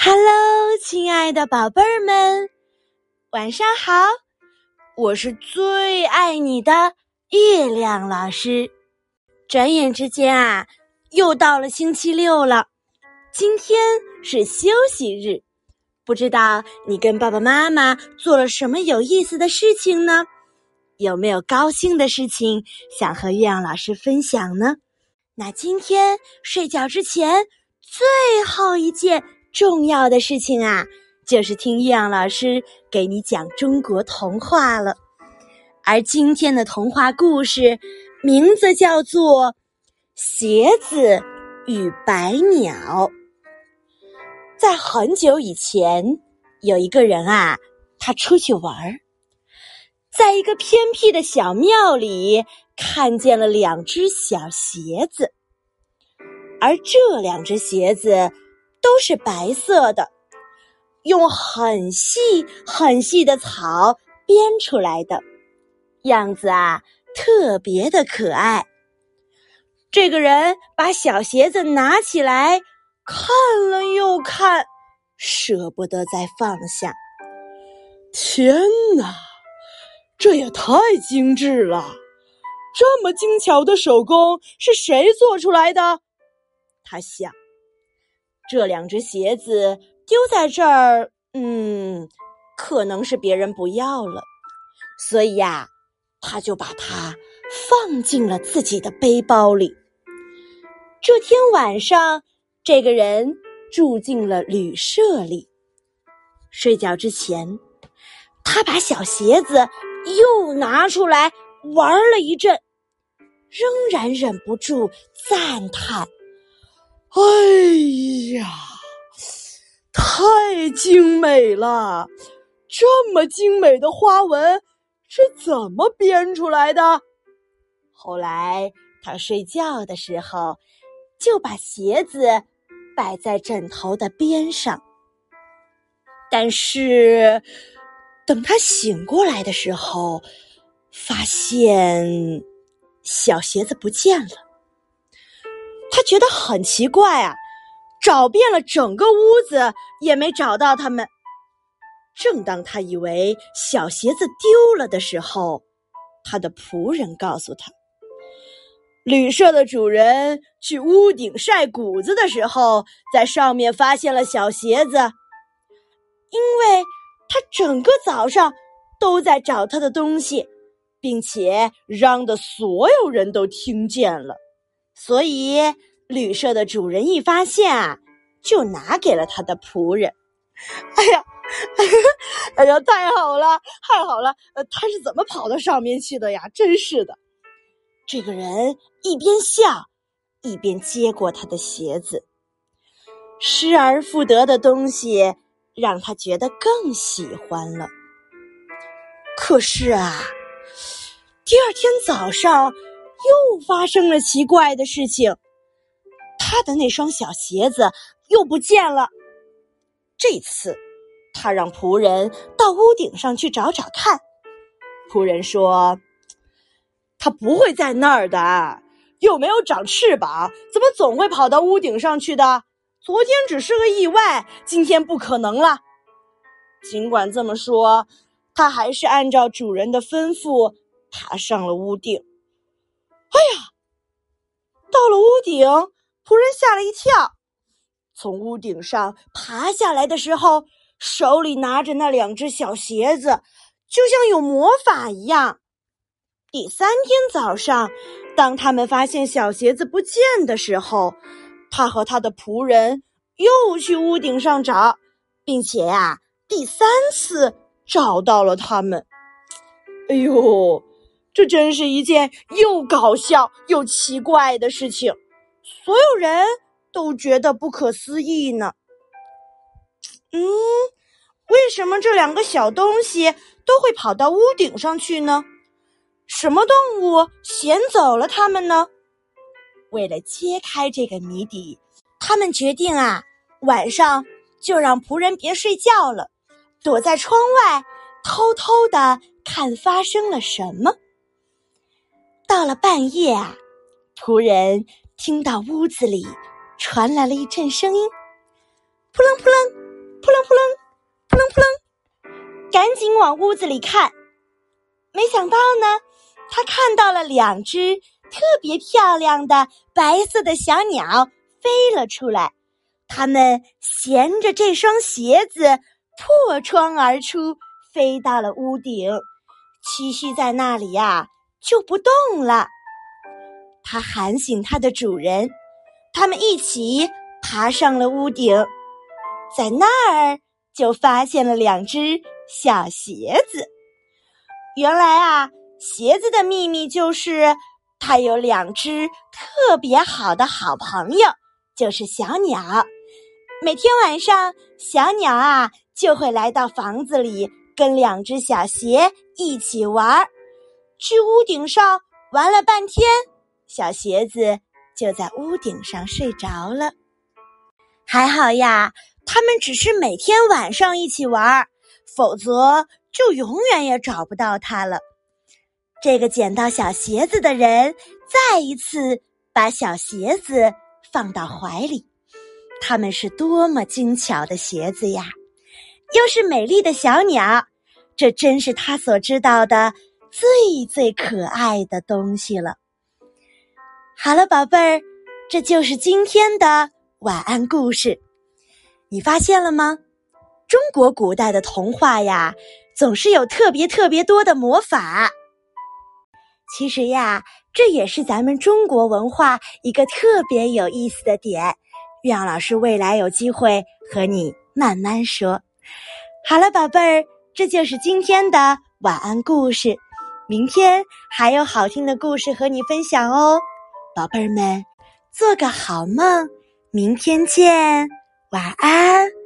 Hello，亲爱的宝贝儿们，晚上好！我是最爱你的月亮老师。转眼之间啊，又到了星期六了。今天是休息日，不知道你跟爸爸妈妈做了什么有意思的事情呢？有没有高兴的事情想和月亮老师分享呢？那今天睡觉之前最后一件重要的事情啊，就是听月亮老师给你讲中国童话了。而今天的童话故事名字叫做《鞋子与白鸟》。在很久以前，有一个人啊，他出去玩儿，在一个偏僻的小庙里。看见了两只小鞋子，而这两只鞋子都是白色的，用很细很细的草编出来的，样子啊特别的可爱。这个人把小鞋子拿起来看了又看，舍不得再放下。天哪，这也太精致了！这么精巧的手工是谁做出来的？他想，这两只鞋子丢在这儿，嗯，可能是别人不要了，所以呀，他就把它放进了自己的背包里。这天晚上，这个人住进了旅社里。睡觉之前，他把小鞋子又拿出来玩了一阵。仍然忍不住赞叹：“哎，精美了！这么精美的花纹是怎么编出来的？”后来他睡觉的时候，就把鞋子摆在枕头的边上。但是，等他醒过来的时候，发现。小鞋子不见了，他觉得很奇怪啊，找遍了整个屋子也没找到他们。正当他以为小鞋子丢了的时候，他的仆人告诉他，旅社的主人去屋顶晒谷子的时候，在上面发现了小鞋子，因为他整个早上都在找他的东西。并且嚷的所有人都听见了，所以旅社的主人一发现啊，就拿给了他的仆人。哎呀，哎呀，太好了，太好了！呃，他是怎么跑到上面去的呀？真是的！这个人一边笑，一边接过他的鞋子。失而复得的东西让他觉得更喜欢了。可是啊。第二天早上，又发生了奇怪的事情。他的那双小鞋子又不见了。这次，他让仆人到屋顶上去找找看。仆人说：“他不会在那儿的，又没有长翅膀，怎么总会跑到屋顶上去的？昨天只是个意外，今天不可能了。”尽管这么说，他还是按照主人的吩咐。爬上了屋顶，哎呀！到了屋顶，仆人吓了一跳。从屋顶上爬下来的时候，手里拿着那两只小鞋子，就像有魔法一样。第三天早上，当他们发现小鞋子不见的时候，他和他的仆人又去屋顶上找，并且呀，第三次找到了他们。哎呦！这真是一件又搞笑又奇怪的事情，所有人都觉得不可思议呢。嗯，为什么这两个小东西都会跑到屋顶上去呢？什么动物衔走了它们呢？为了揭开这个谜底，他们决定啊，晚上就让仆人别睡觉了，躲在窗外，偷偷的看发生了什么。到了半夜啊，仆人听到屋子里传来了一阵声音扑棱扑棱扑棱扑棱扑棱扑棱赶紧往屋子里看。没想到呢他看到了两只特别漂亮的白色的小鸟飞了出来它们衔着这双鞋子破窗而出飞到了屋顶。栖息在那里呀就不动了。他喊醒他的主人，他们一起爬上了屋顶，在那儿就发现了两只小鞋子。原来啊，鞋子的秘密就是它有两只特别好的好朋友，就是小鸟。每天晚上，小鸟啊就会来到房子里，跟两只小鞋一起玩儿，去屋顶上玩了半天。小鞋子就在屋顶上睡着了，还好呀，他们只是每天晚上一起玩，否则就永远也找不到它了。这个捡到小鞋子的人再一次把小鞋子放到怀里，他们是多么精巧的鞋子呀！又是美丽的小鸟，这真是他所知道的最最可爱的东西了。好了，宝贝儿，这就是今天的晚安故事。你发现了吗？中国古代的童话呀，总是有特别特别多的魔法。其实呀，这也是咱们中国文化一个特别有意思的点。月亮老师未来有机会和你慢慢说。好了，宝贝儿，这就是今天的晚安故事。明天还有好听的故事和你分享哦。宝贝儿们，做个好梦，明天见，晚安。